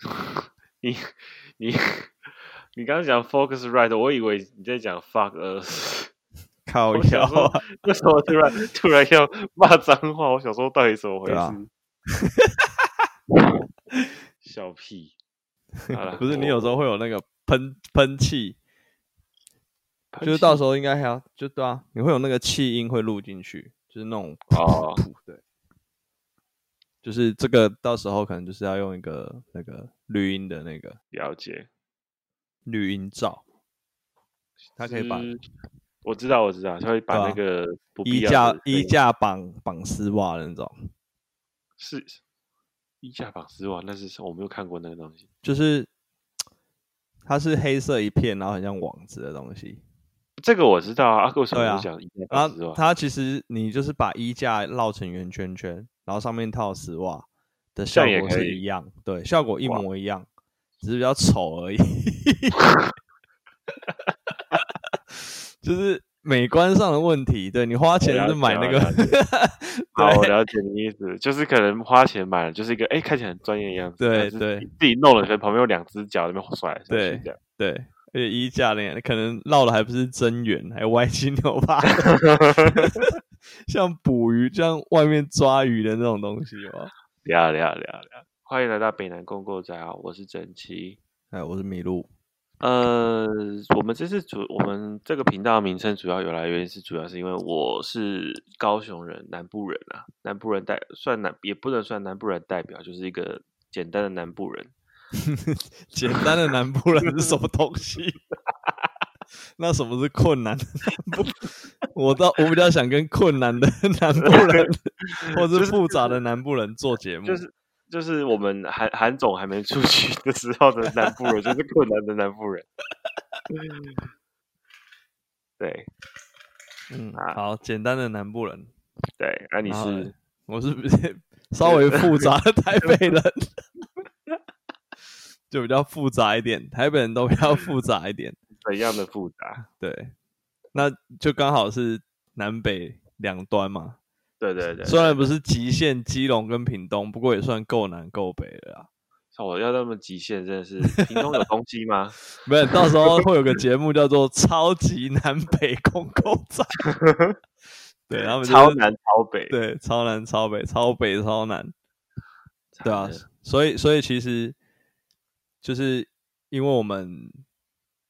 你你你刚刚讲 focus right，我以为你在讲 fuck us。靠腰啊！为什么突然突然要骂脏话？我想说到底怎么回事？啊、小屁！不是你有时候会有那个喷喷气，就是到时候应该还要就对啊，你会有那个气音会录进去，就是那种哦，对，就是这个到时候可能就是要用一个那个绿音的那个了解绿音罩，它可以把。我知道，我知道，他会把那个衣架衣架绑绑丝袜的那种，是衣架绑丝袜，那是我没有看过那个东西，就是它是黑色一片，然后很像网子的东西。这个我知道啊，为什么讲衣架绑丝袜？它其实你就是把衣架绕成圆圈圈，然后上面套丝袜的效果是一样，对，效果一模一样，只是比较丑而已。就是美观上的问题，对，你花钱是买那个，好，我了解你意思，就是可能花钱买了，就是一个哎、欸，看起来很专业的样子，对对，自己弄了，可能旁边有两只脚那边甩，对对，而且衣架呢，可能绕的还不是真圆，还歪七扭八，像捕鱼，像外面抓鱼的那种东西哦。了了了了，欢迎来到北南共构宅啊，我是整齐，哎，我是麋鹿。呃，我们这次主我们这个频道名称主要有来源是主要是因为我是高雄人，南部人啊，南部人代算南也不能算南部人代表，就是一个简单的南部人。简单的南部人是什么东西？那什么是困难的南部？我倒我比较想跟困难的 南部人，或是复杂的南部人做节目。就是就是我们韩韩总还没出去的时候的南部人，就是困难的南部人。对，嗯，好，简单的南部人。对，那、啊、你是？我是 稍微复杂的台北人，就比较复杂一点。台北人都比较复杂一点。怎样的复杂？对，那就刚好是南北两端嘛。对对对，虽然不是极限基隆跟屏东，不过也算够南够北了啊。我要那么极限，真的是屏东有东西吗？没有，到时候会有个节目叫做《超级南北共构宅 》。对，然后超南超北，对，超南超北，超北超南。对啊，所以所以其实就是因为我们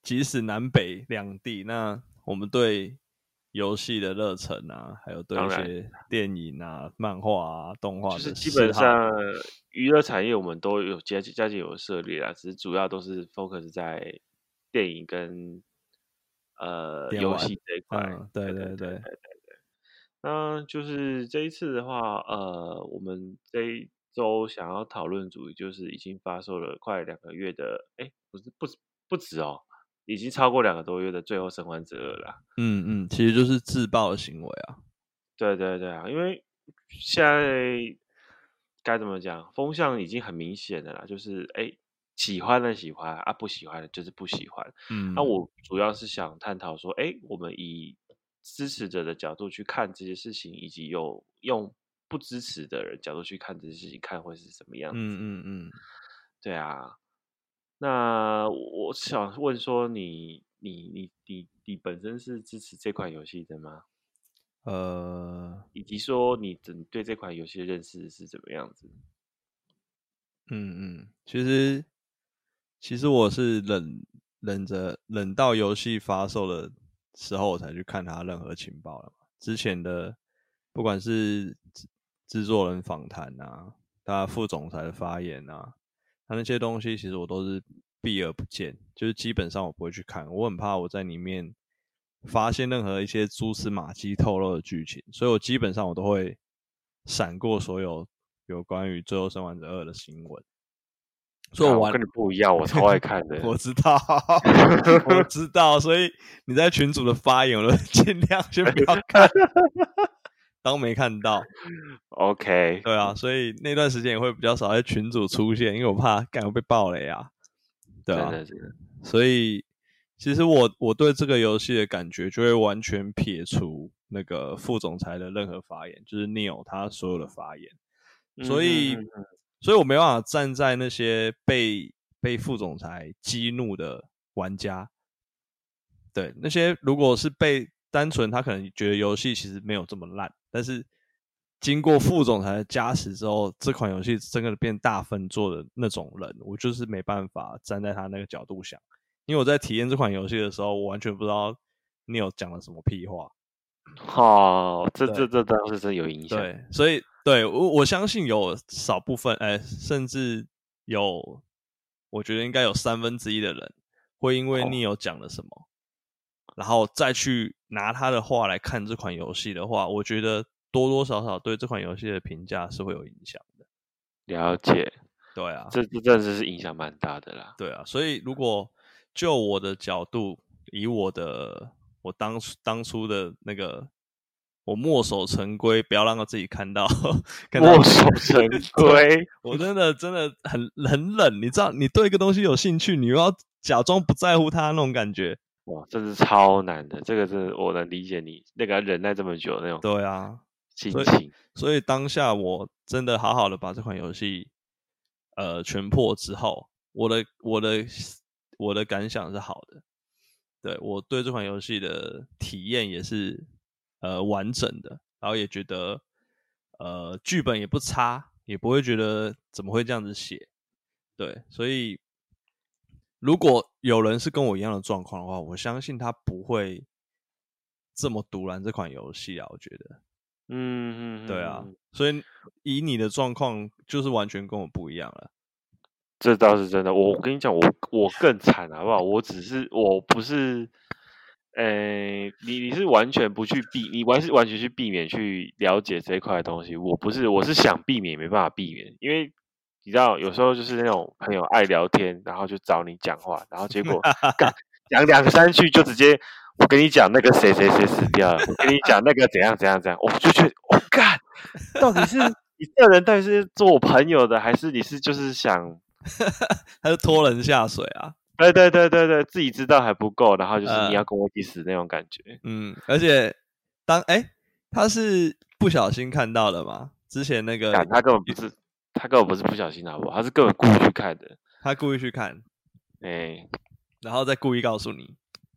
即使南北两地，那我们对。游戏的热忱啊，还有对一些电影啊、漫画啊、动画，就是基本上娱乐产业我们都有加加进有涉猎啦，只是主要都是 focus 在电影跟呃游戏这一块。嗯。对对对对对对。那就是这一次的话，呃，我们这一周想要讨论主题就是已经发售了快两个月的，哎，不是不不止哦。已经超过两个多月的《最后生还者二》了。嗯嗯，其实就是自爆的行为啊。对对对啊，因为现在该怎么讲，风向已经很明显的啦，就是哎，喜欢的喜欢啊，不喜欢的就是不喜欢。嗯，那我主要是想探讨说，哎，我们以支持者的角度去看这些事情，以及有用不支持的人角度去看这些事情，看会是什么样子。嗯嗯嗯，对啊。那我想问说你，你你你你你本身是支持这款游戏的吗？呃，以及说你整对这款游戏的认识是怎么样子？嗯嗯，其实其实我是忍忍着忍到游戏发售的时候，我才去看它任何情报了嘛。之前的不管是制作人访谈啊，他副总裁的发言啊。他那些东西其实我都是避而不见，就是基本上我不会去看，我很怕我在里面发现任何一些蛛丝马迹透露的剧情，所以我基本上我都会闪过所有有关于《最后生还者二》的新闻。所以我玩，我跟你不一样，我超爱看的。我知道，我知道，所以你在群组的发言，我都 尽量先不要看。当没看到，OK，对啊，所以那段时间也会比较少在群组出现，因为我怕赶会被爆雷啊，对啊，所以其实我我对这个游戏的感觉就会完全撇除那个副总裁的任何发言，就是 Neil 他所有的发言，所以所以我没办法站在那些被被副总裁激怒的玩家。对，那些如果是被单纯他可能觉得游戏其实没有这么烂，但是经过副总裁的加持之后，这款游戏真的变大分做的那种人，我就是没办法站在他那个角度想，因为我在体验这款游戏的时候，我完全不知道你有讲了什么屁话。哦，这这这当时真有影响。对，所以对我我相信有少部分，哎，甚至有，我觉得应该有三分之一的人会因为你有讲了什么，哦、然后再去拿他的话来看这款游戏的话，我觉得多多少少对这款游戏的评价是会有影响的。了解，对啊，这这真的是影响蛮大的啦。对啊，所以如果就我的角度，以我的。我当初当初的那个，我墨守成规，不要让他自己看到。墨守成 规，我真的真的很很冷，你知道，你对一个东西有兴趣，你又要假装不在乎它那种感觉，哇，这是超难的。这个是我能理解你那个忍耐这么久的那种。对啊，心情。所以当下我真的好好的把这款游戏呃全破之后，我的我的我的感想是好的。对，我对这款游戏的体验也是呃完整的，然后也觉得呃剧本也不差，也不会觉得怎么会这样子写。对，所以如果有人是跟我一样的状况的话，我相信他不会这么独揽这款游戏啊。我觉得，嗯嗯，对啊，所以以你的状况就是完全跟我不一样了。这倒是真的，我跟你讲，我我更惨，好不好？我只是，我不是，诶，你你是完全不去避，你完是完全去避免去了解这一块的东西。我不是，我是想避免，没办法避免，因为你知道，有时候就是那种朋友爱聊天，然后就找你讲话，然后结果 讲两三句就直接，我跟你讲那个谁谁谁死掉了，我跟你讲那个怎样怎样怎样，我就觉得我干，到底是你这人到底是做我朋友的，还是你是就是想？他是拖人下水啊！对对对对对，自己知道还不够，然后就是你要跟我一起死那种感觉。嗯，而且当哎，他是不小心看到的嘛？之前那个他根本不是，他根本不是不小心的好不好？他是根本故意去看的。他故意去看，哎，然后再故意告诉你。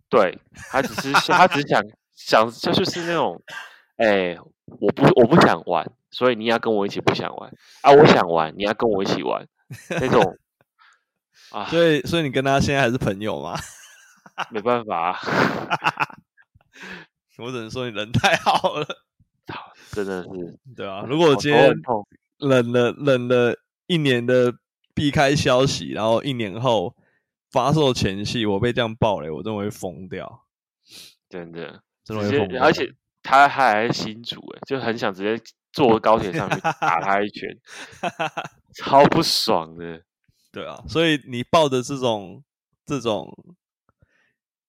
对，他只是他只是想想，就就是那种，哎，我不我不想玩，所以你要跟我一起不想玩啊！我想玩，你要跟我一起玩。那种 啊，所以所以你跟他现在还是朋友吗？没办法，我只能说你人太好了，真的是，对啊。如果今天冷了冷了一年的避开消息，然后一年后发售前夕，我被这样爆雷，我真的会疯掉，真的，真的会疯掉。而且他还是新主，哎，就很想直接坐高铁上去打他一拳。超不爽的，对啊，所以你抱着这种这种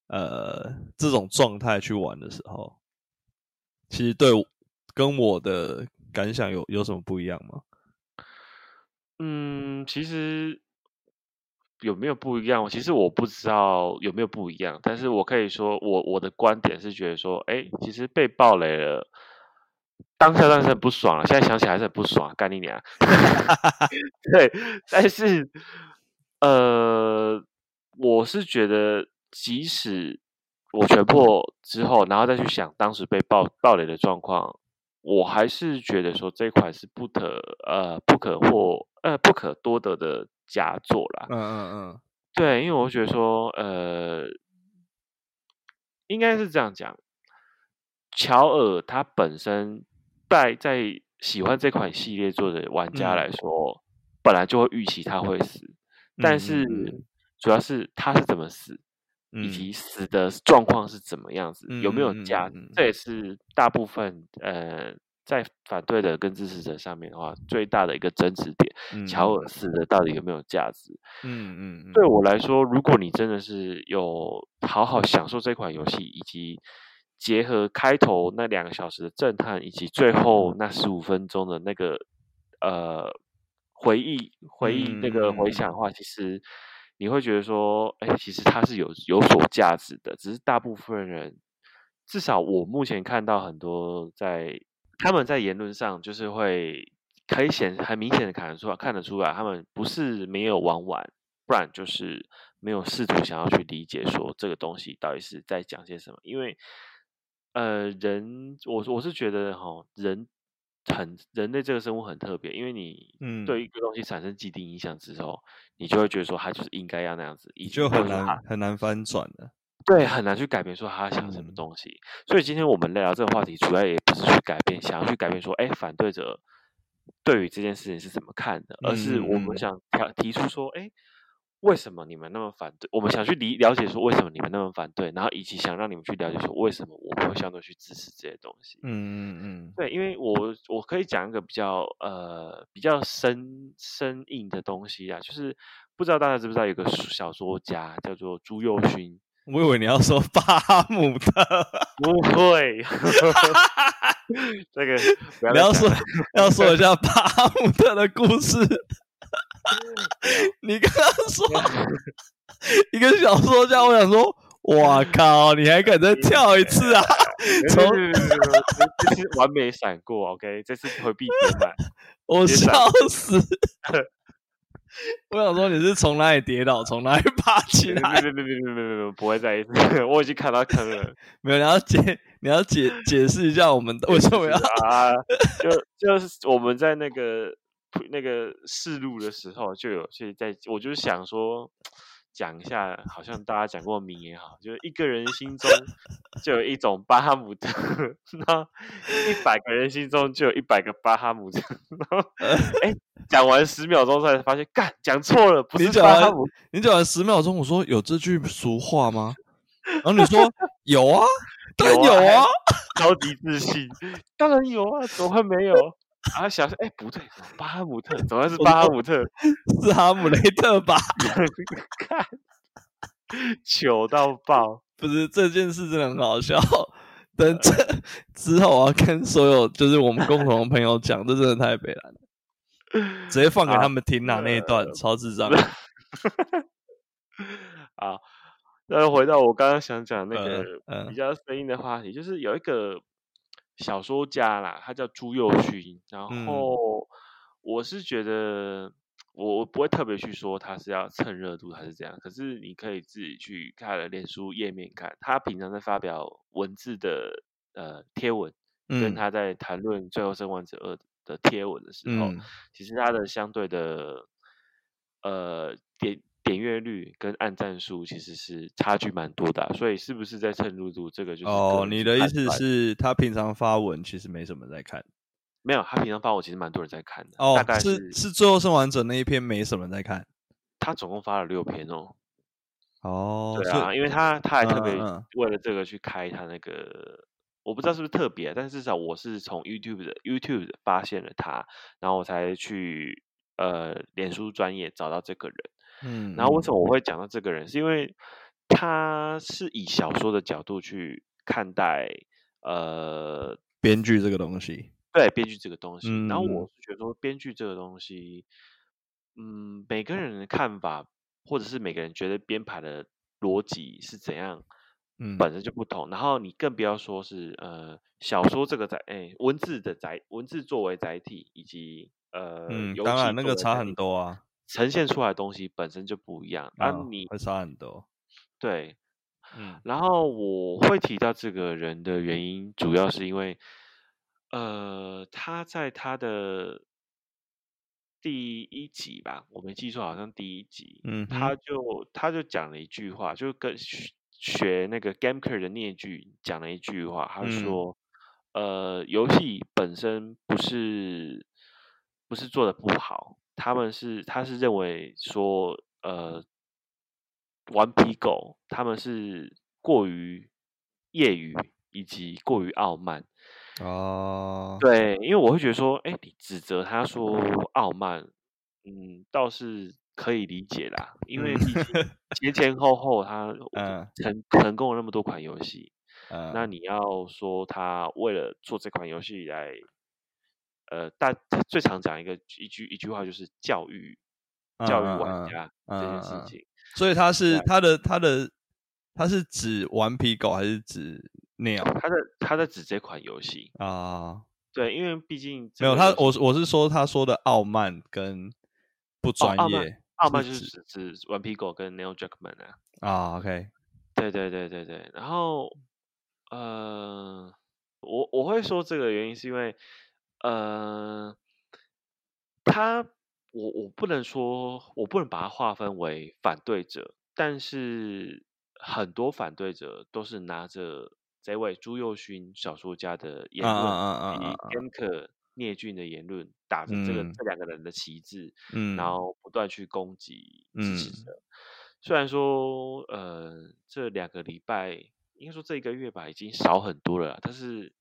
呃这种状态去玩的时候，其实对跟我的感想有有什么不一样吗？嗯，其实有没有不一样？其实我不知道有没有不一样，但是我可以说我我的观点是觉得说，哎，其实被爆雷了。当下当然是很不爽了，现在想起来还是很不爽，干你娘！对，但是呃，我是觉得，即使我全破之后，然后再去想当时被爆爆雷的状况，我还是觉得说这款是不可呃不可或呃不可多得的佳作啦。嗯嗯嗯，对，因为我觉得说呃，应该是这样讲，乔尔他本身。在在喜欢这款系列作的玩家来说，嗯、本来就会预期他会死，嗯、但是主要是他是怎么死，嗯、以及死的状况是怎么样子，嗯、有没有价值，嗯、这也是大部分呃在反对的跟支持者上面的话最大的一个争执点。嗯、乔尔死的到底有没有价值？嗯嗯，嗯对我来说，如果你真的是有好好享受这款游戏，以及结合开头那两个小时的震撼，以及最后那十五分钟的那个呃回忆回忆那个回想的话，其实你会觉得说，哎，其实它是有有所价值的。只是大部分人，至少我目前看到很多在他们在言论上就是会可以显很明显的看得出来，看得出来，他们不是没有玩完，不然就是没有试图想要去理解说这个东西到底是在讲些什么。因为，呃，人，我我是觉得哈，人很人类这个生物很特别，因为你对一个东西产生既定影响之后，嗯、你就会觉得说它就是应该要那样子，你就很难很难翻转的。对，很难去改变说他想什么东西。嗯、所以今天我们聊这个话题，主要也不是去改变，想要去改变说，哎，反对者对于这件事情是怎么看的，而是我们想提出说，哎，为什么你们那么反对？我们想去理了解说为什么你们那么反对，然后以及想让你们去了解说为什么我们会相对去支持这些东西。嗯嗯嗯。对，因为我我可以讲一个比较呃比较生生硬的东西啊，就是不知道大家知不知道有个小说家叫做朱宥勋。我以为你要说巴哈姆特，不会，这个你要说要说一下巴哈姆特的故事。你刚刚说一个小说家，我想说，哇靠，你还敢再跳一次啊？从这次完美闪过，OK，这次回避点满，我笑死。我想说你是从哪里跌倒，从哪里爬起来？别别别别别别别，不会再一次，我已经看到坑了。没有，你要解，你要解解释一下我们为什么要啊？就就是我们在那个那个试录的时候就有，所以在我就是想说。讲一下，好像大家讲过名也好，就是一个人心中就有一种巴哈姆特，然后一百个人心中就有一百个巴哈姆特。然后，哎，讲完十秒钟才发现，干讲错了，不是巴哈姆。你讲完十秒钟，我说有这句俗话吗？然后你说 有啊，当然有啊，超级自信，当然有啊，怎么会没有？然后想说，哎，不对，巴哈姆特，怎么是巴哈姆特？是哈姆雷特吧？看，糗到爆！不是这件事真的很好笑。等这之后，我要跟所有就是我们共同的朋友讲，这真的太悲了。直接放给他们听啊，那一段、呃、超智障。好，那回到我刚刚想讲那个比较生硬的话题，就是有一个。小说家啦，他叫朱宥勋。然后我是觉得，我我不会特别去说他是要蹭热度还是怎样。可是你可以自己去看了脸书页面看，他平常在发表文字的呃贴文，跟他在谈论《最后生还者二》的贴文的时候，嗯、其实他的相对的呃点。点阅率跟按赞数其实是差距蛮多的，所以是不是在蹭热度？这个就是哦，你的意思是，他平常发文其实没什么在看？没有，他平常发文其实蛮多人在看的。哦，大概是是，是最后生还者那一篇没什么人在看。他总共发了六篇哦。哦，对啊，因为他他还特别为了这个去开他那个，我不知道是不是特别，但至少我是从 YouTube 的 YouTube 发现了他，然后我才去呃脸书专业找到这个人。嗯，然后为什么我会讲到这个人？是因为他是以小说的角度去看待呃编剧这个东西，对编剧这个东西。嗯、然后我是觉得说编剧这个东西，嗯，每个人的看法或者是每个人觉得编排的逻辑是怎样，嗯，本身就不同。嗯、然后你更不要说是呃小说这个载哎文字的载文字作为载体，以及呃嗯，当然那个差很多啊。呈现出来的东西本身就不一样，啊，你会少很多，对，嗯，然后我会提到这个人的原因，主要是因为，呃，他在他的第一集吧，我没记错，好像第一集，嗯，他就他就讲了一句话，就跟学，学那个 Gameker 的念句讲了一句话，他说，嗯、呃，游戏本身不是不是做的不好。他们是，他是认为说，呃，顽皮狗他们是过于业余以及过于傲慢哦。对，因为我会觉得说，哎，你指责他说傲慢，嗯，倒是可以理解啦，因为毕竟前前后后他 成成功了那么多款游戏，嗯、那你要说他为了做这款游戏来。呃，大最常讲一个一句一句话就是教育教育玩家这件事情，所以他是他的他的他是指顽皮狗还是指鸟？他的他在指这款游戏啊，对，因为毕竟没有他，我我是说他说的傲慢跟不专业，哦、傲慢就是指指顽皮狗跟 Neil Druckmann 啊。啊，OK，对对对对对，然后呃，我我会说这个原因是因为呃，他我我不能说我不能把它划分为反对者，但是。很多反对者都是拿着这位朱佑勋小说家的言论以及恩可聂俊的言论，打着这个、嗯、这两个人的旗帜，嗯，然后不断去攻击支持者。嗯、虽然说，呃，这两个礼拜应该说这一个月吧，已经少很多了，但是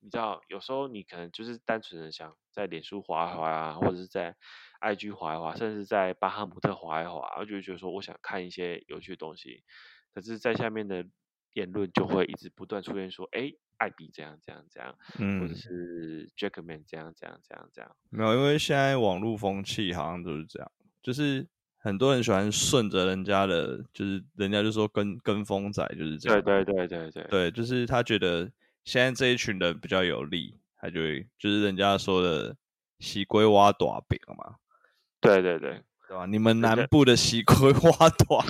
你知道，有时候你可能就是单纯的想在脸书滑一滑啊，或者是在 IG 滑一滑，甚至在巴哈姆特滑一滑，我就觉得说，我想看一些有趣的东西。可是，在下面的言论就会一直不断出现，说：“哎，艾比这样这样这样，嗯，或者是 Jackman 这样这样这样这样。”没有，因为现在网络风气好像都是这样，就是很多人喜欢顺着人家的，就是人家就说跟跟风仔就是这样。对对对对对，对，就是他觉得现在这一群人比较有利，他就会就是人家说的“西龟挖大饼”嘛。对对对，对吧？你们南部的西龟挖大。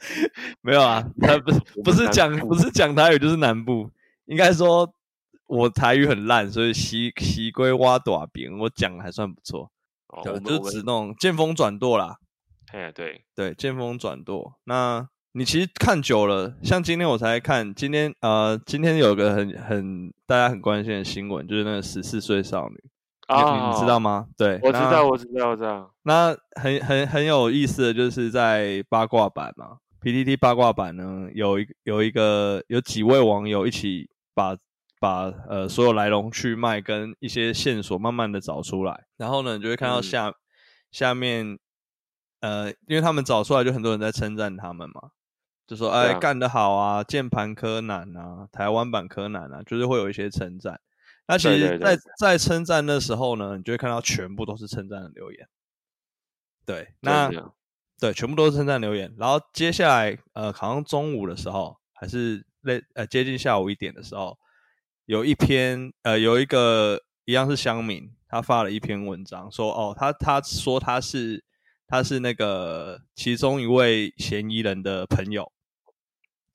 没有啊，他不是不是讲不是讲台语就是南部，应该说我台语很烂，所以西西龟挖大饼，我讲的还算不错，哦、对，就是指那种见风转舵啦。哎，对对，见风转舵。那你其实看久了，像今天我才看，今天呃，今天有个很很大家很关心的新闻，就是那个十四岁少女。啊、哦，你知道吗？对，我知道，我知道，我知道。那很很很有意思的就是在八卦版嘛，PTT 八卦版呢，有一有一个有几位网友一起把把呃所有来龙去脉跟一些线索慢慢的找出来，然后呢，你就会看到下、嗯、下面呃，因为他们找出来，就很多人在称赞他们嘛，就说哎干得好啊，键盘柯南啊，台湾版柯南啊，就是会有一些称赞。那其实在，在在称赞的时候呢，你就会看到全部都是称赞的留言。对，那对，全部都是称赞留言。然后接下来，呃，好像中午的时候，还是类呃接近下午一点的时候，有一篇呃有一个一样是乡民，他发了一篇文章，说哦，他他说他是他是那个其中一位嫌疑人的朋友。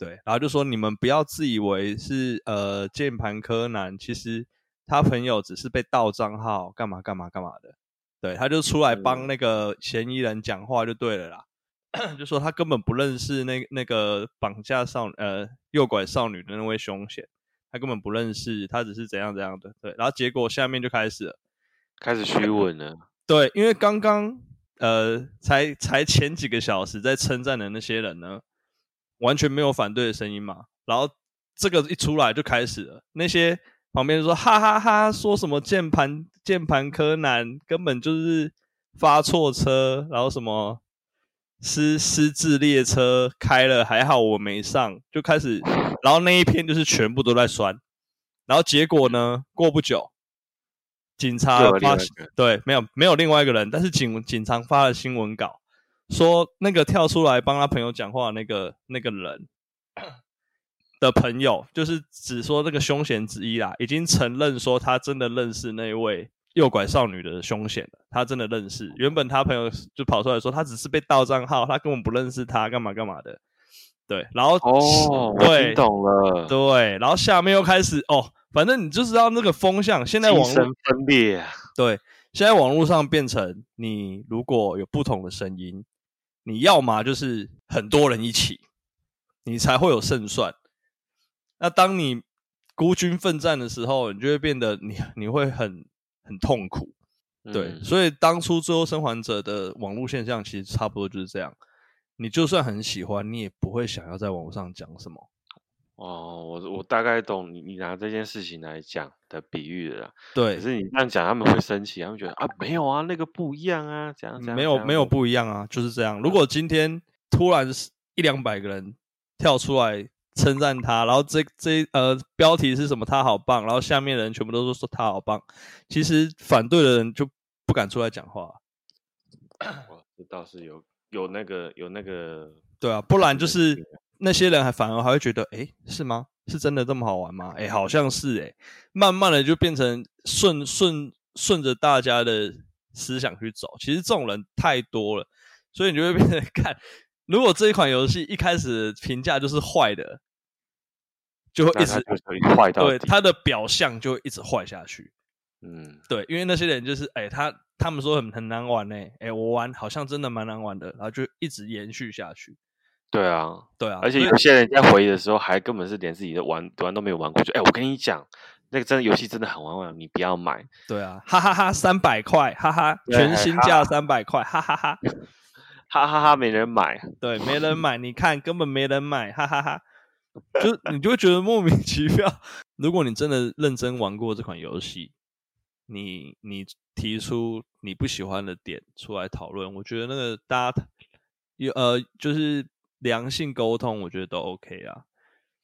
对，然后就说你们不要自以为是呃键盘柯南，其实。他朋友只是被盗账号，干嘛干嘛干嘛的，对，他就出来帮那个嫌疑人讲话就对了啦，嗯、就说他根本不认识那那个绑架少呃诱拐少女的那位凶嫌，他根本不认识，他只是怎样怎样的，对，然后结果下面就开始了，开始虚 伪了，对，因为刚刚呃才才前几个小时在称赞的那些人呢，完全没有反对的声音嘛，然后这个一出来就开始了那些。旁边说哈哈哈哈，说什么键盘键盘柯南根本就是发错车，然后什么失失智列车开了，还好我没上，就开始，然后那一篇就是全部都在酸，然后结果呢，过不久，警察发对没有没有另外一个人，但是警警察发了新闻稿，说那个跳出来帮他朋友讲话的那个那个人。的朋友就是只说这个凶险之一啦，已经承认说他真的认识那位诱拐少女的凶险了，他真的认识。原本他朋友就跑出来说他只是被盗账号，他根本不认识他，干嘛干嘛的。对，然后哦，对，我懂了，对，然后下面又开始哦，反正你就知道那个风向，现在网络分裂啊，对，现在网络上变成你如果有不同的声音，你要么就是很多人一起，你才会有胜算。那当你孤军奋战的时候，你就会变得你你会很很痛苦，对，嗯、所以当初最后生还者的网络现象其实差不多就是这样。你就算很喜欢，你也不会想要在网络上讲什么。哦，我我大概懂你你拿这件事情来讲的比喻了。对，可是你这样讲，他们会生气，他们觉得啊，没有啊，那个不一样啊，这样这样，没有没有不一样啊，就是这样。如果今天突然一两百个人跳出来。称赞他，然后这这呃标题是什么？他好棒，然后下面的人全部都说说他好棒。其实反对的人就不敢出来讲话。哇，这倒是有有那个有那个，对啊，不然就是那些人还反而还会觉得，哎，是吗？是真的这么好玩吗？哎，好像是哎。慢慢的就变成顺顺顺着大家的思想去走。其实这种人太多了，所以你就会变成 看，如果这一款游戏一开始评价就是坏的，就会一直坏到对他的表象就会一直坏下去。嗯，对，因为那些人就是哎，他他们说很很难玩呢，哎，我玩好像真的蛮难玩的，然后就一直延续下去。对啊，对啊，而且有些人在回忆的时候，还根本是连自己的玩玩都没有玩过，就哎，我跟你讲，那个真的游戏真的很玩玩，你不要买。对啊，哈哈哈，三百块，哈哈，全新价三百块，哈哈哈，哈哈哈，没人买，对，没人买，你看根本没人买，哈哈哈，就你就会觉得莫名其妙。如果你真的认真玩过这款游戏，你你提出你不喜欢的点出来讨论，我觉得那个大家有呃就是。良性沟通，我觉得都 OK 啊，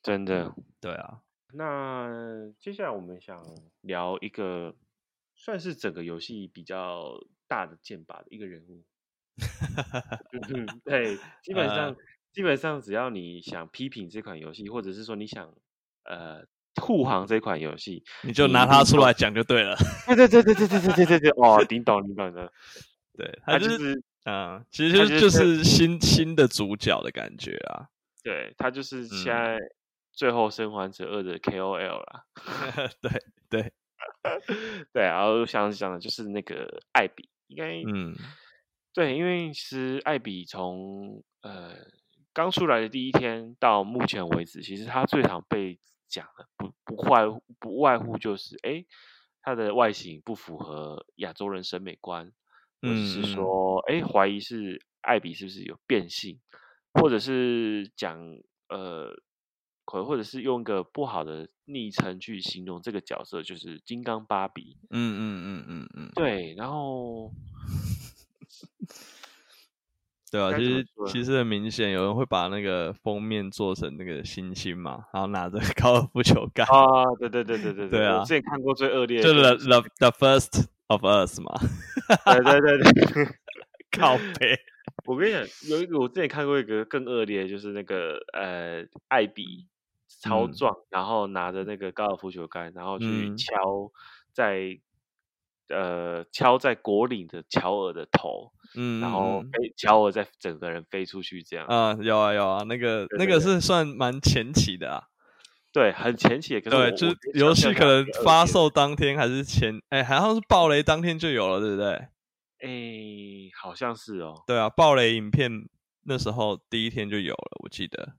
真的，对啊。那接下来我们想聊一个算是整个游戏比较大的剑拔的一个人物。嗯，对，基本上、呃、基本上只要你想批评这款游戏，或者是说你想呃护航这款游戏，你就拿它出来讲就对了。对对对对对对对对对对，哦，叮懂叮懂的，对，他就是。嗯，其实就是新、就是、新的主角的感觉啊。对，他就是现在《最后生还者二》的 KOL 啦。嗯、对对 对，然后想讲的就是那个艾比，应该嗯，对，因为其实艾比从呃刚出来的第一天到目前为止，其实他最常被讲的不不外不外乎就是哎，他的外形不符合亚洲人审美观。或者是说，哎、欸，怀疑是艾比是不是有变性，或者是讲呃，或或者是用一个不好的昵称去形容这个角色，就是金刚芭比。嗯嗯嗯嗯嗯，对，然后，对啊，其实其实很明显，有人会把那个封面做成那个星星嘛，然后拿着 高尔夫球杆。啊，对对对对对对啊！我之前看过最恶劣的，就是 the the the first。Of us 嘛，对对对对，靠北。我跟你讲，有一个我之前看过一个更恶劣，就是那个呃，艾比超壮，嗯、然后拿着那个高尔夫球杆，然后去敲在、嗯、呃敲在果岭的乔尔的头，嗯，然后飞乔尔再整个人飞出去这样。啊，有啊有啊，那个那个是算蛮前期的啊。对，很前期，可是对，就是游戏可能发售当天还是前，哎，好像是爆雷当天就有了，对不对？哎，好像是哦。对啊，暴雷影片那时候第一天就有了，我记得。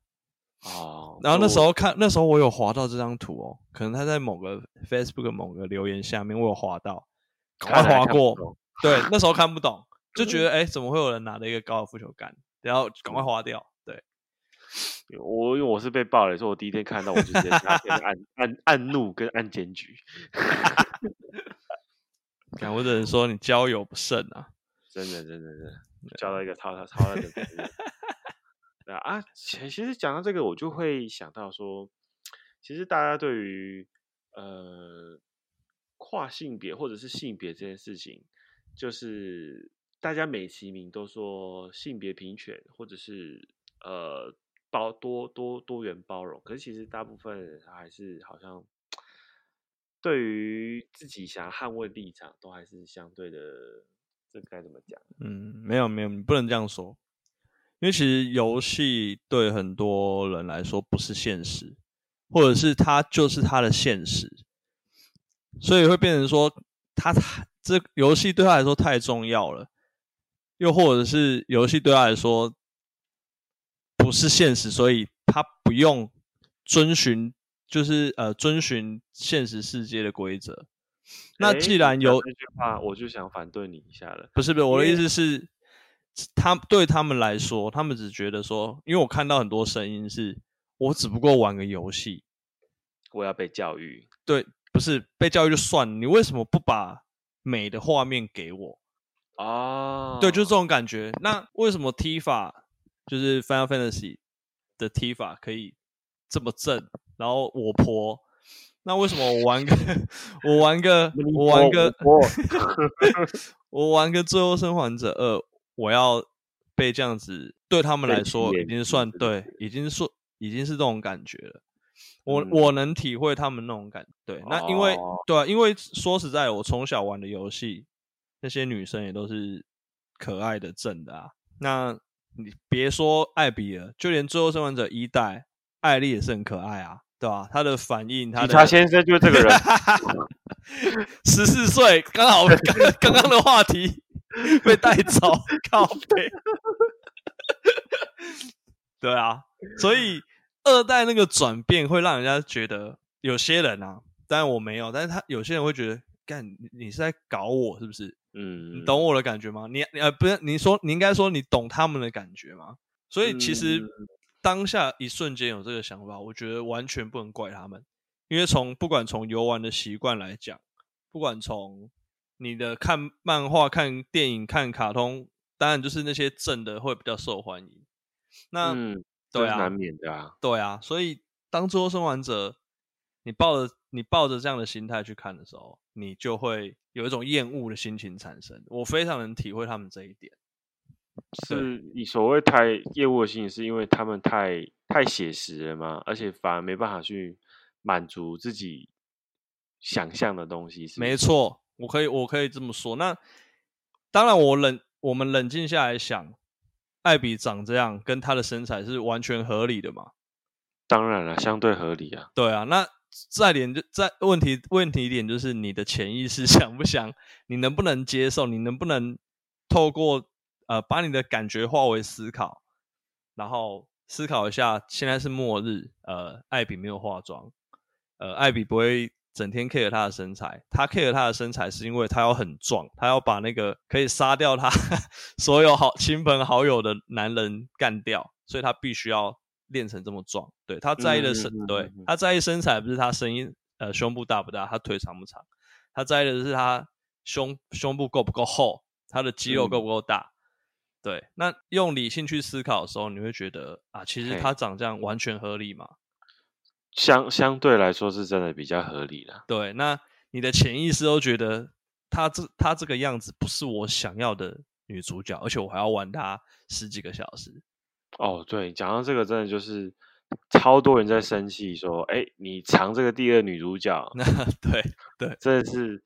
哦。然后那时候看，那时候我有划到这张图哦，可能他在某个 Facebook 某个留言下面，我有划到，快滑过。对，那时候看不懂，就觉得哎，怎么会有人拿着一个高尔夫球杆，然后赶快划掉。我因为我是被爆了，所以我第一天看到我就直接按按按按怒跟按检举。看我只能说你交友不慎啊！真的真的真的交到一个超超超烂的朋友。对啊，其实讲到这个，我就会想到说，其实大家对于呃跨性别或者是性别这件事情，就是大家美其名都说性别平权，或者是呃。包多多多元包容，可是其实大部分还是好像对于自己想要捍卫立场，都还是相对的，这该怎么讲？嗯，没有没有，你不能这样说，因为其实游戏对很多人来说不是现实，或者是它就是它的现实，所以会变成说，它这游戏对他来说太重要了，又或者是游戏对他来说。不是现实，所以他不用遵循，就是呃遵循现实世界的规则。那既然有这句话，我就想反对你一下了。不是不是，我的意思是，他对他们来说，他们只觉得说，因为我看到很多声音是，我只不过玩个游戏，我要被教育。对，不是被教育就算，你为什么不把美的画面给我？哦，对，就是这种感觉。那为什么踢法？就是 Final Fantasy 的踢法可以这么正，然后我婆，那为什么我玩个我玩个我玩个我玩个最后生还者二，我要被这样子？对他们来说已经算对，已经说已经是这种感觉了。我、嗯、我能体会他们那种感觉。对，那因为、哦、对啊，因为说实在，我从小玩的游戏，那些女生也都是可爱的正的啊。那你别说艾比了，就连《最后生还者》一代，艾丽也是很可爱啊，对吧？他的反应，他的他先生就是这个人，十四岁，刚好刚刚刚的话题被带走，靠背。对啊，所以二代那个转变会让人家觉得有些人啊，当然我没有，但是他有些人会觉得，干你，你是在搞我是不是？嗯，你懂我的感觉吗？你呃不是，你说你应该说你懂他们的感觉吗？所以其实当下一瞬间有这个想法，我觉得完全不能怪他们，因为从不管从游玩的习惯来讲，不管从你的看漫画、看电影、看卡通，当然就是那些正的会比较受欢迎。那、嗯、对啊，难免的啊，对啊，所以当最后生还者，你抱着你抱着这样的心态去看的时候，你就会有一种厌恶的心情产生。我非常能体会他们这一点。是你所谓太厌恶的心情，是因为他们太太写实了吗？而且反而没办法去满足自己想象的东西是是。没错，我可以我可以这么说。那当然，我冷我们冷静下来想。艾比长这样，跟他的身材是完全合理的嘛？当然了，相对合理啊。对啊，那再点就再问题问题点就是你的潜意识 想不想？你能不能接受？你能不能透过呃把你的感觉化为思考，然后思考一下，现在是末日，呃，艾比没有化妆，呃，艾比不会。整天 care 他的身材，他 care 他的身材是因为他要很壮，他要把那个可以杀掉他 所有好亲朋好友的男人干掉，所以他必须要练成这么壮。对，他在意的身，对，他在意身材不是他声音呃胸部大不大，他腿长不长，他在意的是他胸胸部够不够厚，他的肌肉够不够大。对，那用理性去思考的时候，你会觉得啊，其实他长这样完全合理嘛。相相对来说是真的比较合理的。对，那你的潜意识都觉得他这他这个样子不是我想要的女主角，而且我还要玩她十几个小时。哦，对，讲到这个，真的就是超多人在生气，说：“哎，你藏这个第二女主角。”那对对，真的是，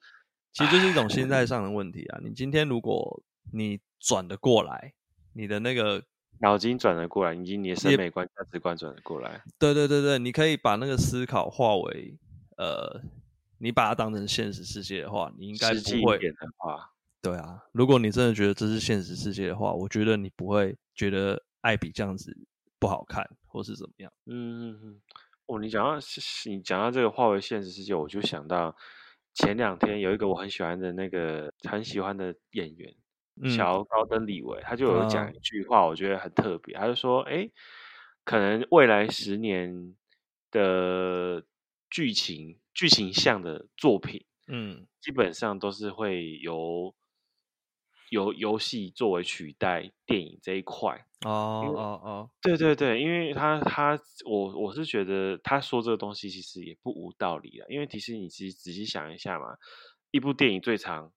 其实就是一种心态上的问题啊。你今天如果你转得过来，你的那个。脑筋转得过来，以及你的审美观、价值观转得过来。对对对对，你可以把那个思考化为，呃，你把它当成现实世界的话，你应该不会。的话，对啊，如果你真的觉得这是现实世界的话，我觉得你不会觉得艾比这样子不好看，或是怎么样。嗯嗯嗯。哦，你讲到你讲到这个化为现实世界，我就想到前两天有一个我很喜欢的那个很喜欢的演员。乔高登·李维，他就有讲一句话，我觉得很特别。他就说：“哎，可能未来十年的剧情剧情向的作品，嗯，基本上都是会由由游戏作为取代电影这一块。”哦哦哦，对对对，因为他他我我是觉得他说这个东西其实也不无道理了。因为其实你其实仔细想一下嘛，一部电影最长。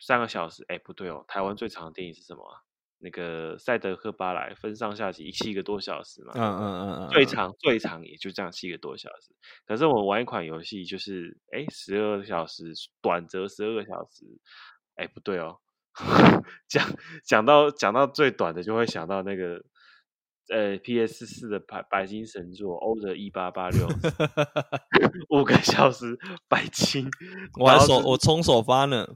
三个小时，哎，不对哦，台湾最长的电影是什么啊？那个《赛德克巴莱》分上下集七个多小时嘛。嗯嗯嗯嗯。最长最长也就这样七个多小时。可是我们玩一款游戏，就是哎，十二个小时，短则十二个小时。哎，不对哦，讲讲到讲到最短的，就会想到那个呃 PS 四的白白金神作《欧的一八八六 》，五个小时白金，我还首我冲首发呢。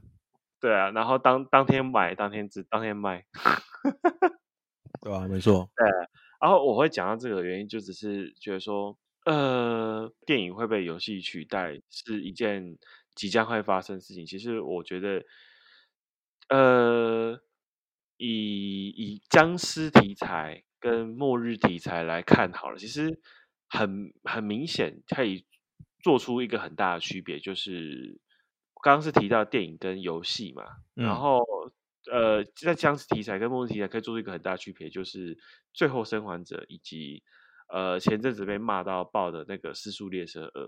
对啊，然后当当天买，当天值，当天卖，对啊，没错。对，然后我会讲到这个原因，就只是觉得说，呃，电影会被游戏取代，是一件即将会发生的事情。其实我觉得，呃，以以僵尸题材跟末日题材来看好了，其实很很明显可以做出一个很大的区别，就是。刚刚是提到电影跟游戏嘛，嗯、然后呃，在僵尸题材跟末日题材可以做出一个很大区别，就是《最后生还者》以及呃前阵子被骂到爆的那个《尸速列车二》。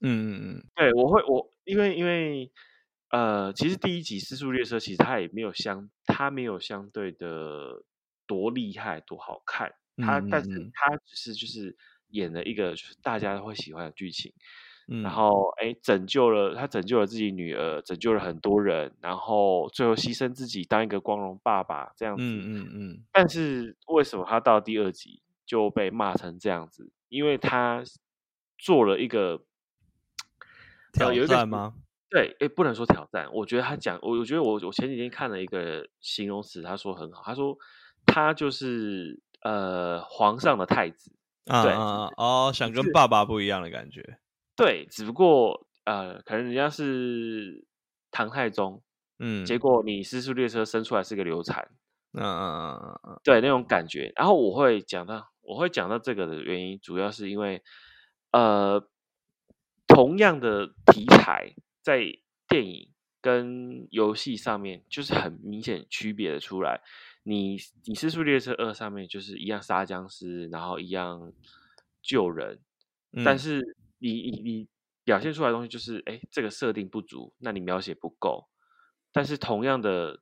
嗯嗯嗯，对，我会我因为因为呃，其实第一集《失速列车》其实它也没有相它没有相对的多厉害多好看，他但是他只是就是演了一个就是大家都会喜欢的剧情。然后，哎，拯救了他，拯救了自己女儿，拯救了很多人，然后最后牺牲自己当一个光荣爸爸这样子。嗯嗯嗯。但是为什么他到第二集就被骂成这样子？因为他做了一个挑战吗？对，哎，不能说挑战。我觉得他讲，我我觉得我我前几天看了一个形容词，他说很好，他说他就是呃皇上的太子。啊，对啊哦，想跟爸爸不一样的感觉。对，只不过呃，可能人家是唐太宗，嗯，结果你失速列车生出来是个流产，嗯嗯嗯嗯，对那种感觉。然后我会讲到，我会讲到这个的原因，主要是因为呃，同样的题材在电影跟游戏上面，就是很明显区别的出来。你你是速列车二上面就是一样杀僵尸，然后一样救人，嗯、但是。你你你表现出来的东西就是，哎，这个设定不足，那你描写不够。但是同样的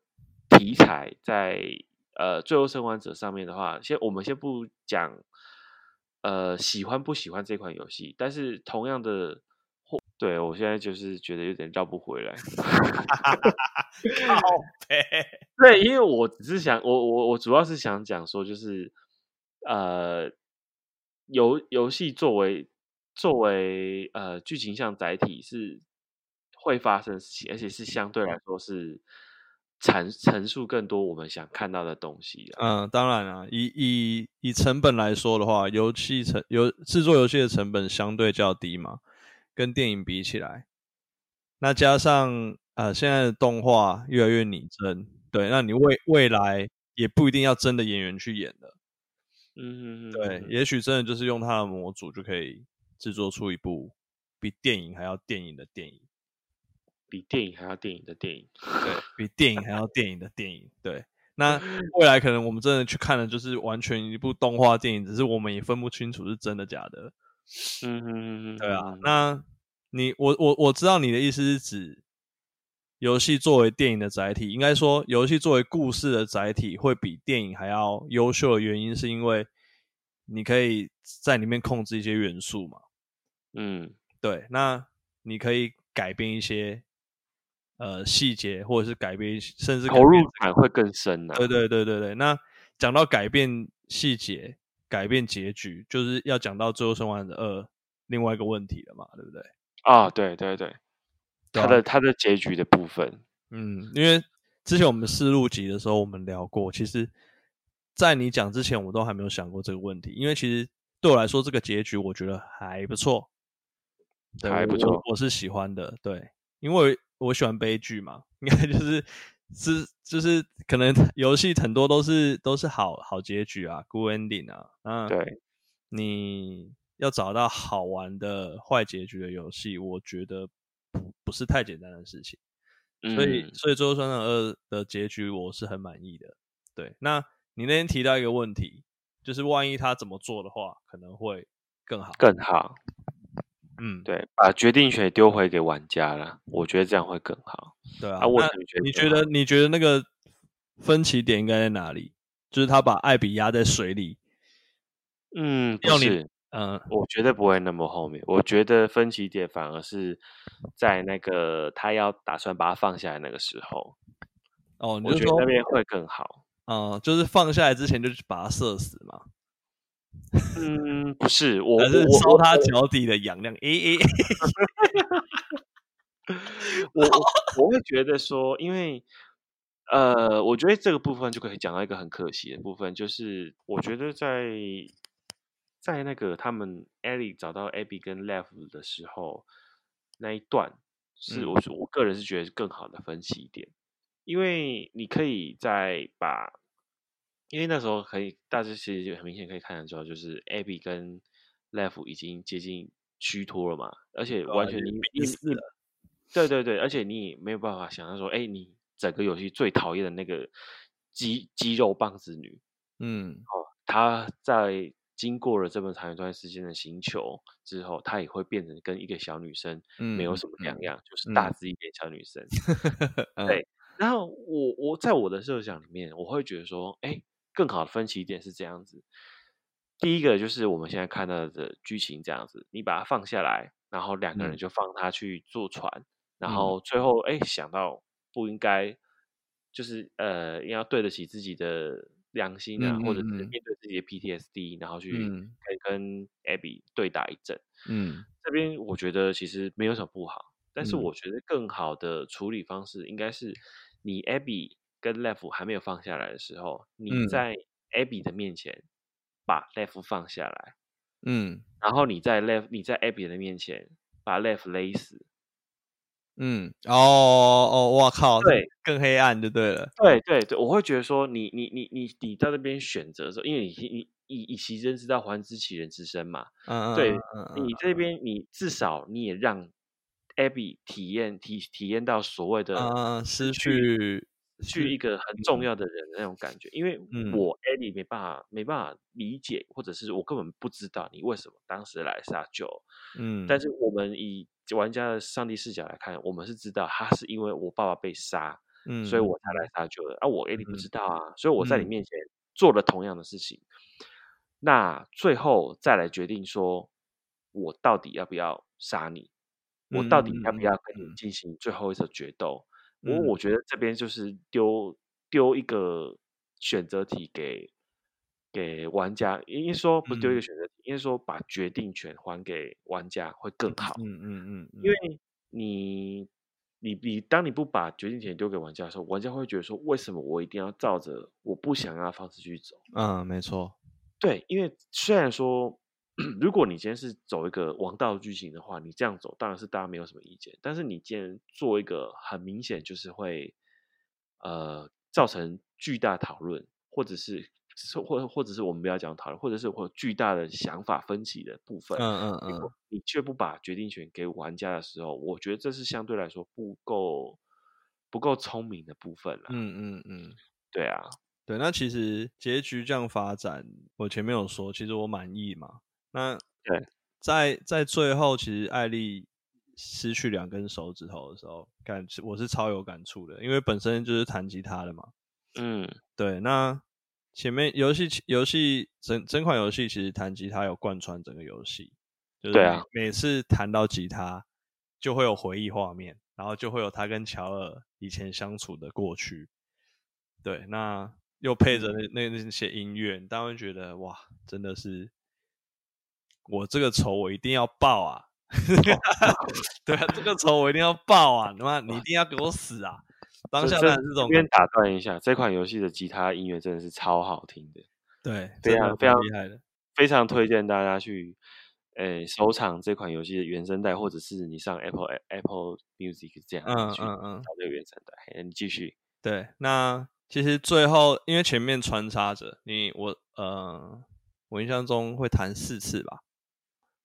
题材在呃《最后生还者》上面的话，先我们先不讲，呃，喜欢不喜欢这款游戏，但是同样的，对我现在就是觉得有点绕不回来。对，因为我只是想，我我我主要是想讲说，就是呃，游游戏作为。作为呃剧情像载体是会发生的事情，而且是相对来说是阐陈述更多我们想看到的东西。嗯，当然啊，以以以成本来说的话，游戏成游制作游戏的成本相对较低嘛，跟电影比起来，那加上呃现在的动画越来越拟真，对，那你未未来也不一定要真的演员去演的，嗯，对，也许真的就是用它的模组就可以。制作出一部比电影还要电影的电影，比电影还要电影的电影，对，比电影还要电影的电影，对。那 未来可能我们真的去看的，就是完全一部动画电影，只是我们也分不清楚是真的假的。嗯嗯嗯，对啊。那你我我我知道你的意思是指，游戏作为电影的载体，应该说游戏作为故事的载体，会比电影还要优秀的原因，是因为你可以在里面控制一些元素嘛。嗯，对，那你可以改变一些呃细节，或者是改变，甚至投入感会更深呢、啊。对对对对对。那讲到改变细节、改变结局，就是要讲到《最后生还者二》另外一个问题了嘛，对不对？啊，对对对，他的他的结局的部分，嗯，因为之前我们试录集的时候，我们聊过，其实，在你讲之前，我都还没有想过这个问题，因为其实对我来说，这个结局我觉得还不错。对还不错，我，我是喜欢的，对，因为我喜欢悲剧嘛，应该就是是就是可能游戏很多都是都是好好结局啊，good ending 啊，嗯，对，你要找到好玩的坏结局的游戏，我觉得不不是太简单的事情，嗯、所以所以最后生还二的结局我是很满意的，对，那你那天提到一个问题，就是万一他怎么做的话，可能会更好，更好。嗯，对，把决定权丢回给玩家了，我觉得这样会更好。对啊，啊我觉得你觉得你觉得那个分歧点应该在哪里？就是他把艾比压在水里。嗯，不是，嗯，我觉得不会那么后面。我觉得分歧点反而是在那个他要打算把它放下来那个时候。哦，你就说那边会更好。嗯，就是放下来之前就去把它射死嘛。嗯，不是，我是烧他脚底的养料。诶诶，我我，我会觉得说，因为呃，我觉得这个部分就可以讲到一个很可惜的部分，就是我觉得在在那个他们艾莉找到 Abby 跟 Lev 的时候那一段，是我我个人是觉得是更好的分歧点，因为你可以再把。因为那时候可以，大致其实就很明显可以看得出来，就是 Abby 跟 Lev 已经接近虚脱了嘛，而且完全你你对对对，而且你也没有办法想象说，哎，你整个游戏最讨厌的那个肌肌肉棒子女，嗯，哦，她在经过了这么长一段时间的星球之后，她也会变成跟一个小女生没有什么两样，嗯、就是大只一点小女生，嗯、对。然后我我在我的设想里面，我会觉得说，哎。更好的分歧点是这样子，第一个就是我们现在看到的剧情这样子，你把它放下来，然后两个人就放他去坐船，嗯、然后最后哎想到不应该，就是呃要对得起自己的良心啊，嗯嗯嗯或者是面对自己的 PTSD，然后去跟 Abby 对打一阵。嗯，这边我觉得其实没有什么不好，但是我觉得更好的处理方式应该是你 Abby 跟 Left 还没有放下来的时候，你在 Abby 的面前。把 Left 放下来，嗯，然后你在 Left 你在 Abby 的面前把 Left 勒死，嗯，哦哦，我靠，对，更黑暗就对了，对对对，我会觉得说你你你你你在那边选择的时候，因为你你以以其人之道还治其人之身嘛，嗯对，嗯你这边你至少你也让 Abby 体验体体验到所谓的嗯失去。去一个很重要的人的那种感觉，因为我艾莉没办法没办法理解，或者是我根本不知道你为什么当时来杀 Joe，嗯，但是我们以玩家的上帝视角来看，我们是知道他是因为我爸爸被杀，嗯，所以我才来杀 Joe 的，啊，我艾莉不知道啊，所以我在你面前做了同样的事情，那最后再来决定说，我到底要不要杀你，我到底要不要跟你进行最后一次决斗？我我觉得这边就是丢丢一个选择题给给玩家，应该说不是丢一个选择题，应该说把决定权还给玩家会更好。嗯嗯嗯，因为你你你当你不把决定权丢给玩家的时候，玩家会觉得说，为什么我一定要照着我不想要的方式去走？嗯，没错。对，因为虽然说。如果你今天是走一个王道剧情的话，你这样走当然是大家没有什么意见。但是你今天做一个很明显就是会，呃，造成巨大讨论，或者是或或者是我们不要讲讨论，或者是或巨大的想法分歧的部分，嗯嗯嗯，你却不把决定权给玩家的时候，我觉得这是相对来说不够不够聪明的部分了。嗯嗯嗯，对啊，对，那其实结局这样发展，我前面有说，其实我满意嘛。那对，在在最后，其实艾莉失去两根手指头的时候，感我是超有感触的，因为本身就是弹吉他的嘛。嗯，对。那前面游戏游戏整整款游戏，其实弹吉他有贯穿整个游戏，就是每次弹到吉他就会有回忆画面，然后就会有他跟乔尔以前相处的过去。对，那又配着那那那些音乐，大家会觉得哇，真的是。我这个仇我一定要报啊！对啊，这个仇我一定要报啊！他妈，你一定要给我死啊！当下的这种，先打断一下，这款游戏的吉他音乐真的是超好听的，对，非常非常厉害的，非常推荐大家去诶收藏这款游戏的原声带，或者是你上 Apple Apple Music 这样嗯嗯嗯找这个原声带。你继续。对，那其实最后因为前面穿插着你我呃，我印象中会弹四次吧。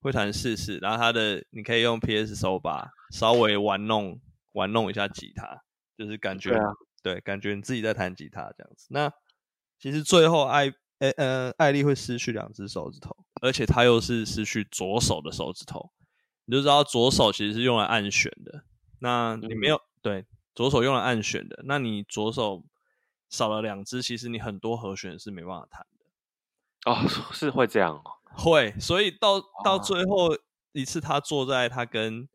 会弹四次，然后它的你可以用 PS 手把稍微玩弄玩弄一下吉他，就是感觉对，啊、对，感觉你自己在弹吉他这样子。那其实最后艾呃呃艾丽会失去两只手指头，而且她又是失去左手的手指头，你就知道左手其实是用来按弦的。那你没有、嗯、对左手用来按弦的，那你左手少了两只，其实你很多和弦是没办法弹的。哦，是会这样哦。会，所以到到最后一次，他坐在他跟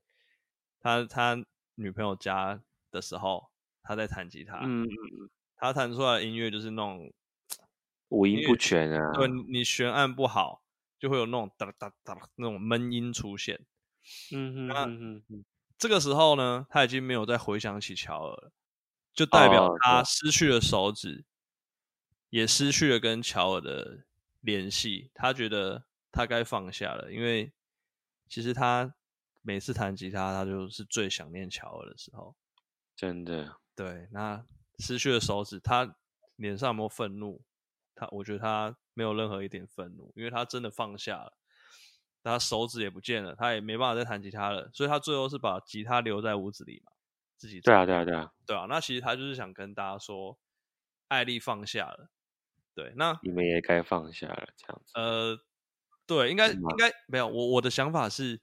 他他女朋友家的时候，他在弹吉他。嗯嗯嗯，他弹出来的音乐就是那种五音不全啊。对，你弦按不好，就会有那种哒哒哒那种闷音出现。嗯哼，那嗯，这个时候呢，他已经没有再回想起乔尔了，就代表他失去了手指，也失去了跟乔尔的联系。他觉得。他该放下了，因为其实他每次弹吉他，他就是最想念乔尔的时候。真的，对。那失去了手指，他脸上有没有愤怒？他，我觉得他没有任何一点愤怒，因为他真的放下了。他手指也不见了，他也没办法再弹吉他了，所以他最后是把吉他留在屋子里嘛，自己。对啊，对啊，对啊，对啊。那其实他就是想跟大家说，艾丽放下了。对，那你们也该放下了，这样子。呃。对，应该应该没有我我的想法是，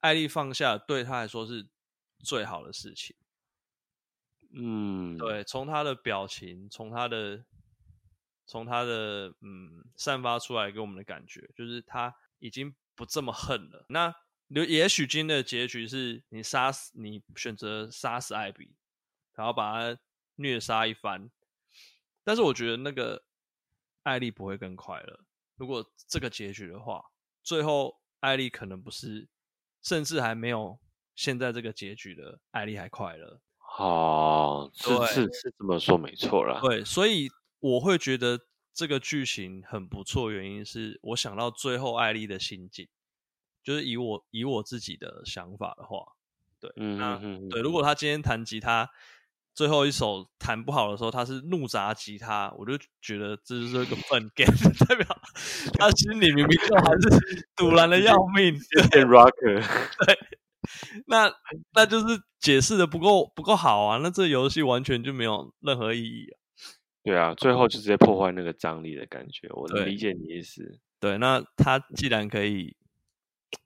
艾丽放下对他来说是最好的事情。嗯，对，从他的表情，从他的从他的嗯散发出来给我们的感觉，就是他已经不这么恨了。那也许今天的结局是你杀死，你选择杀死艾比，然后把他虐杀一番。但是我觉得那个艾莉不会更快乐。如果这个结局的话，最后艾莉可能不是，甚至还没有现在这个结局的艾莉还快乐。哦，是是是这么说没错啦。对，所以我会觉得这个剧情很不错，原因是我想到最后艾莉的心境，就是以我以我自己的想法的话，对，嗯哼哼哼，那对，如果他今天弹吉他。最后一首弹不好的时候，他是怒砸吉他，我就觉得这就是一个笨 game，代表他心里明明就还是 堵然的要命。变 rocker，对，那那就是解释的不够不够好啊，那这游戏完全就没有任何意义啊。对啊，最后就直接破坏那个张力的感觉，我能理解你意思。对，那他既然可以，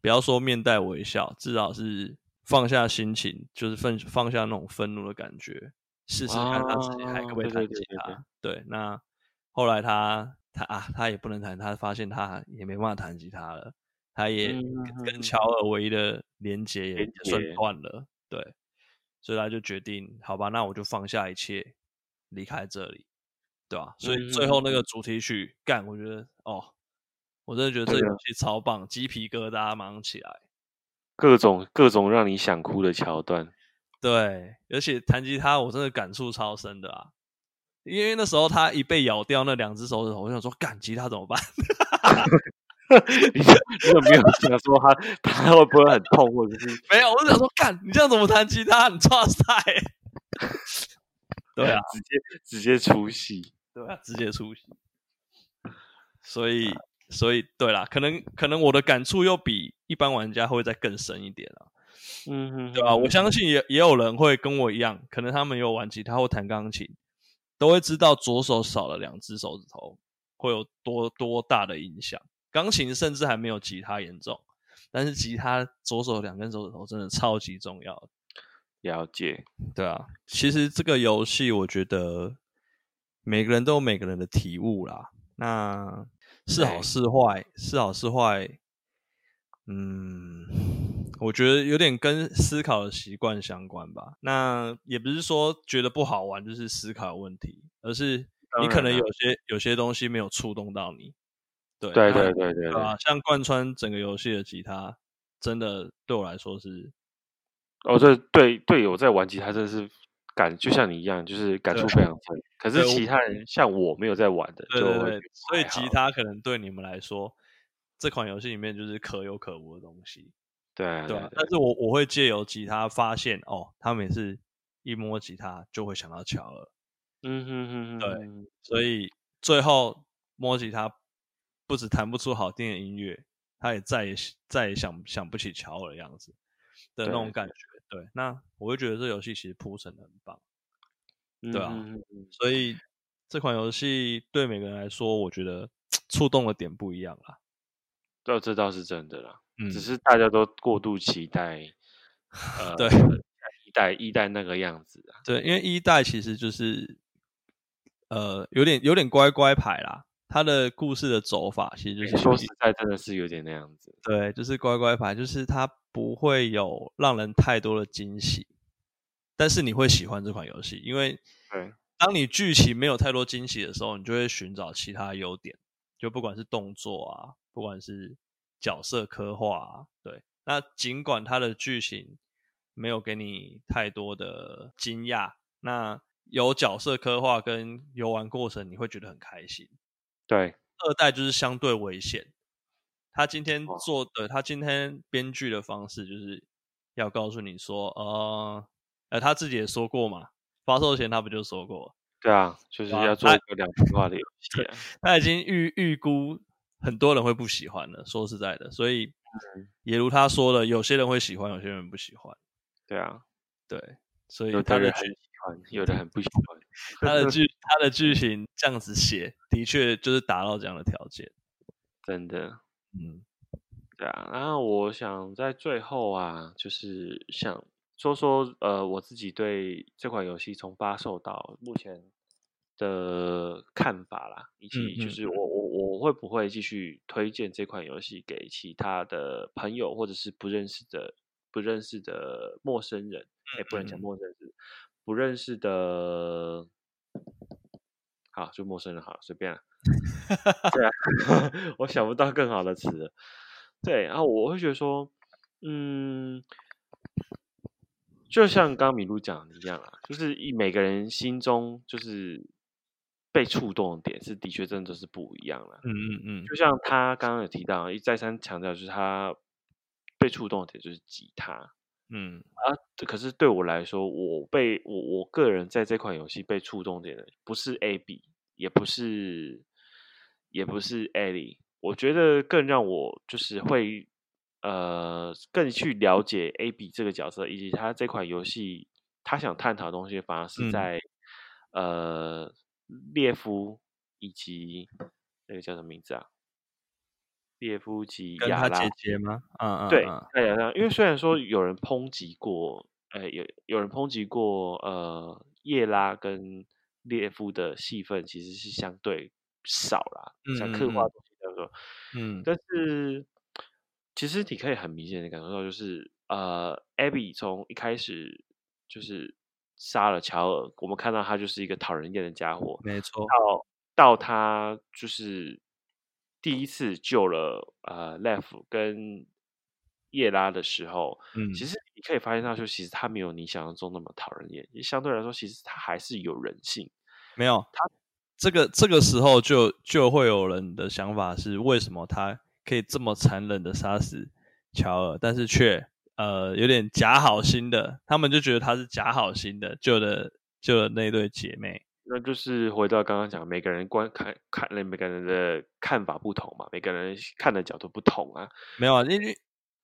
不要说面带微笑，至少是。放下心情，就是放放下那种愤怒的感觉，试试看他自己还可不可以弹吉他。对，那后来他他啊，他也不能弹，他发现他也没办法弹吉他了，他也跟乔尔唯一的连接也算断了。对，所以他就决定，好吧，那我就放下一切，离开这里，对吧？所以最后那个主题曲干，我觉得哦，我真的觉得这游戏超棒，鸡皮疙瘩马上起来。各种各种让你想哭的桥段，对，而且弹吉他我真的感触超深的啊，因为那时候他一被咬掉那两只手指头，我想说，干吉他怎么办？你你有没有想说他他会不会很痛，或者是 没有？我就想说，干你这样怎么弹吉他？你剉赛？对啊，直接直接出戏，对啊，直接出戏，所以。所以，对啦，可能可能我的感触又比一般玩家会再更深一点啊，嗯哼，对吧？我相信也也有人会跟我一样，可能他们有玩吉他或弹钢琴，都会知道左手少了两只手指头会有多多大的影响。钢琴甚至还没有吉他严重，但是吉他左手两根手指头真的超级重要。了解，对啊，其实这个游戏我觉得每个人都有每个人的体悟啦。那。是好是坏，是好是坏，嗯，我觉得有点跟思考的习惯相关吧。那也不是说觉得不好玩就是思考问题，而是你可能有些有些东西没有触动到你。对对对对对，对啊，像贯穿整个游戏的吉他，真的对我来说是，哦，这对队友在玩吉他真的是。感就像你一样，就是感触非常深。可是其他人像我没有在玩的，对对对，对，所以吉他可能对你们来说，这款游戏里面就是可有可无的东西。对啊，对啊。但是我我会借由吉他发现，哦，他每次一摸吉他就会想到乔尔。嗯哼哼哼。对，所以最后摸吉他不止弹不出好听的音乐，他也再也再也想想不起乔尔的样子的那种感觉。对，那我会觉得这游戏其实铺陈的很棒，对啊，嗯、所以这款游戏对每个人来说，我觉得 触动的点不一样啦。对，这倒是真的啦。嗯，只是大家都过度期待，呃，对，一代一代那个样子啊。对，因为一代其实就是，呃，有点有点乖乖牌啦。他的故事的走法其实就是说实在，真的是有点那样子。对，就是乖乖牌，就是他。不会有让人太多的惊喜，但是你会喜欢这款游戏，因为对当你剧情没有太多惊喜的时候，你就会寻找其他优点，就不管是动作啊，不管是角色刻画啊，对。那尽管它的剧情没有给你太多的惊讶，那有角色刻画跟游玩过程，你会觉得很开心。对，二代就是相对危险。他今天做的，他今天编剧的方式就是要告诉你说，呃，呃，他自己也说过嘛，发售前他不就说过？对啊，就是要做一个两极化的游 戏啊。他已经预预估很多人会不喜欢了，说实在的，所以也如他说的，有些人会喜欢，有些人不喜欢。对啊，对，所以他的剧喜欢，有的很不喜欢。他的剧，他的剧情这样子写，的确就是达到这样的条件，真的。嗯，对啊，然后我想在最后啊，就是想说说呃，我自己对这款游戏从发售到目前的看法啦，以及就是我我我会不会继续推荐这款游戏给其他的朋友，或者是不认识的不认识的陌生人？哎，不能讲陌生人，不认识的，好，就陌生人好了，随便了。对啊，我想不到更好的词。对，然后我会觉得说，嗯。就像刚刚米露讲的一样啊，就是以每个人心中就是被触动的点是的确真的是不一样了。嗯嗯嗯。就像他刚刚有提到，一再三强调，就是他被触动的点就是吉他。嗯啊，可是对我来说，我被我我个人在这款游戏被触动点的不是 Abby，也不是也不是 Ellie，我觉得更让我就是会。呃，更去了解 Abby 这个角色，以及他这款游戏他想探讨的东西，反而是在、嗯、呃列夫以及那个叫什么名字啊？列夫及亚拉姐姐吗？嗯嗯，对，亚拉。因为虽然说有人抨击过，呃，有有人抨击过，呃，叶拉跟列夫的戏份其实是相对少啦，像刻画东西叫做，嗯，但是。其实你可以很明显的感受到，就是呃，Abby 从一开始就是杀了乔尔，我们看到他就是一个讨人厌的家伙，没错。到到他就是第一次救了呃 Left 跟叶拉的时候，嗯，其实你可以发现到，就其实他没有你想象中那么讨人厌，也相对来说，其实他还是有人性。没有他这个这个时候就就会有人的想法是，为什么他？可以这么残忍的杀死乔尔，但是却呃有点假好心的，他们就觉得他是假好心的救了救了那对姐妹。那就是回到刚刚讲，每个人观看看那每个人的看法不同嘛，每个人看的角度不同啊。没有啊，因为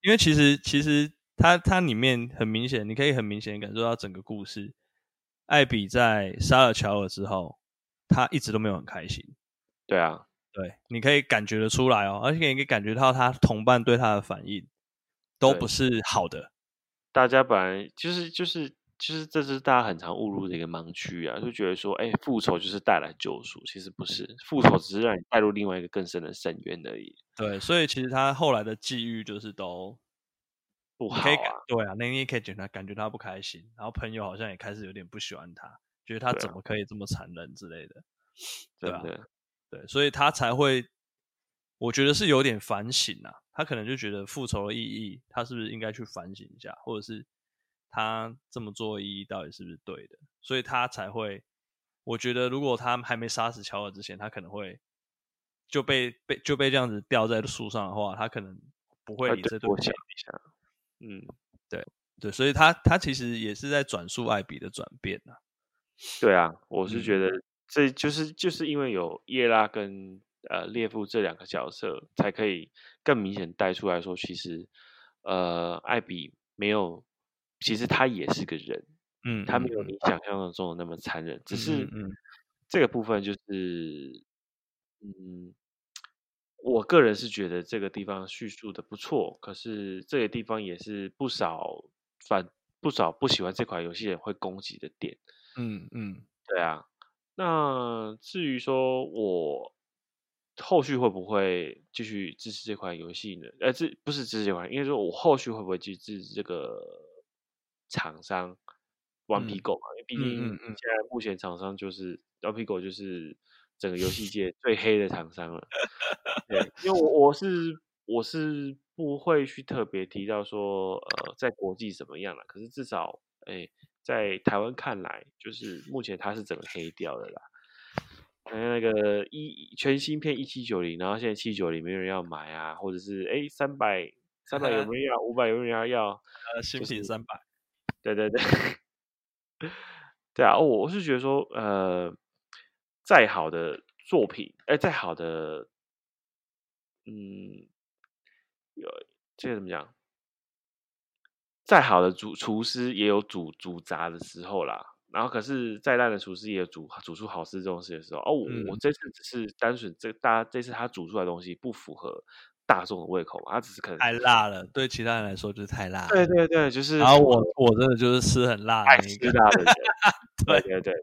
因为其实其实它它里面很明显，你可以很明显感受到整个故事，艾比在杀了乔尔之后，他一直都没有很开心。对啊。对，你可以感觉得出来哦，而且你可以感觉到他同伴对他的反应都不是好的。大家本来就是就是就是，这是大家很常误入的一个盲区啊，就觉得说，哎，复仇就是带来救赎，其实不是，复仇只是让你带入另外一个更深的深渊而已。对，所以其实他后来的际遇就是都不好啊。对啊，那你也可以觉得感觉他不开心，然后朋友好像也开始有点不喜欢他，觉得他怎么可以这么残忍之类的，对啊。对对，所以他才会，我觉得是有点反省啊。他可能就觉得复仇的意义，他是不是应该去反省一下，或者是他这么做意义到底是不是对的？所以他才会，我觉得如果他还没杀死乔尔之前，他可能会就被被就被这样子吊在树上的话，他可能不会理这对。我想一下，嗯，对对，所以他他其实也是在转述艾比的转变啊。对啊，我是觉得。嗯这就是就是因为有叶拉跟呃列夫这两个角色，才可以更明显带出来说，其实呃艾比没有，其实他也是个人，嗯，他没有你想象中的那么残忍，嗯、只是嗯这个部分就是，嗯，我个人是觉得这个地方叙述的不错，可是这个地方也是不少反不少不喜欢这款游戏人会攻击的点，嗯嗯，对啊。那至于说我后续会不会继续支持这款游戏呢？呃，这不是支持这款，应该说我后续会不会去支持这个厂商顽皮狗嘛？因为毕竟现在目前厂商就是顽皮狗，就是整个游戏 界最黑的厂商了。对，因为我我是我是不会去特别提到说呃在国际怎么样了，可是至少哎。在台湾看来，就是目前它是整个黑掉的啦。那个一全新片一七九零，然后现在七九零没有人要买啊，或者是哎三百三百有没有人要？五百有没有人要？呃，新品三百。对对对，对 啊，我是觉得说，呃，再好的作品，哎，再好的，嗯，有这个怎么讲？再好的主厨师也有煮煮杂的时候啦，然后可是再烂的厨师也有煮煮出好吃这种事的时候。哦，我、嗯、我这次只是单纯这大家这次他煮出来的东西不符合大众的胃口嘛，他只是可能太辣了，对其他人来说就是太辣了。对对对，就是。然后我我真的就是吃很辣的，爱吃辣的人。对对对。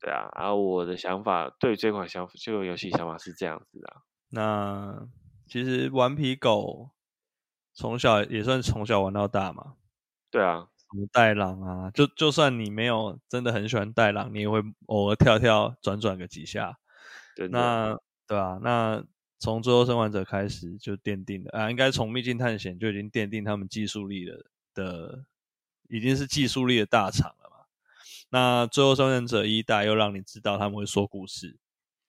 对啊，然后我的想法对这款想这个游戏想法是这样子的。那其实顽皮狗从小也算从小玩到大嘛。对啊，什么带狼啊，就就算你没有真的很喜欢带狼，你也会偶尔跳跳转转个几下。对，那对啊，那从最后生还者开始就奠定了啊，应该从秘境探险就已经奠定他们技术力了的，已经是技术力的大厂了嘛。那最后生还者一代又让你知道他们会说故事。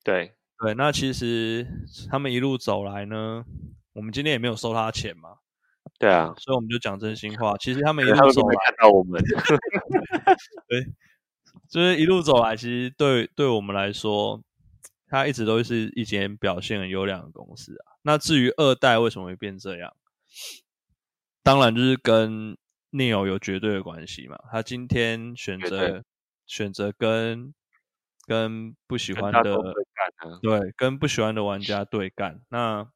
对对，那其实他们一路走来呢，我们今天也没有收他钱嘛。对啊，所以我们就讲真心话。其实他们一路走来，看到我们，对，就是一路走来，其实对对我们来说，它一直都是一间表现很优良的公司啊。那至于二代为什么会变这样，当然就是跟 Neil 有绝对的关系嘛。他今天选择选择跟跟不喜欢的对跟不喜欢的玩家对干，那。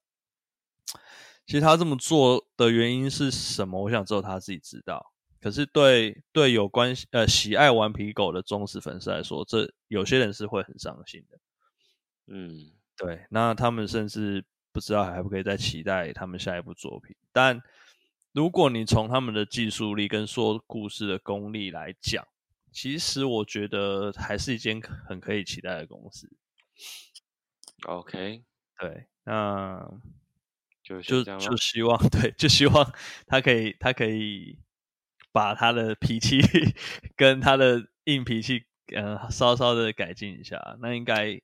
其实他这么做的原因是什么？我想只有他自己知道。可是对对有关系呃喜爱顽皮狗的忠实粉丝来说，这有些人是会很伤心的。嗯，对。那他们甚至不知道还不可以再期待他们下一部作品。但如果你从他们的技术力跟说故事的功力来讲，其实我觉得还是一间很可以期待的公司。OK，对，那。就就就希望 对，就希望他可以他可以把他的脾气跟他的硬脾气，嗯、呃，稍稍的改进一下。那应该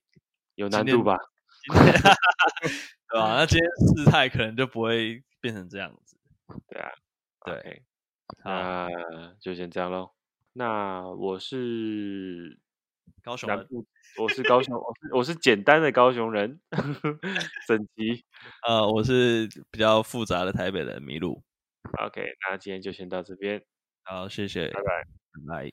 有难度吧？对吧？那今天事态可能就不会变成这样子。对啊，对，okay. 那就先这样喽。那我是。高雄人，我是高雄，我是我是简单的高雄人，整集，呃，我是比较复杂的台北人，麋鹿。OK，那今天就先到这边，好，谢谢，拜拜，拜拜。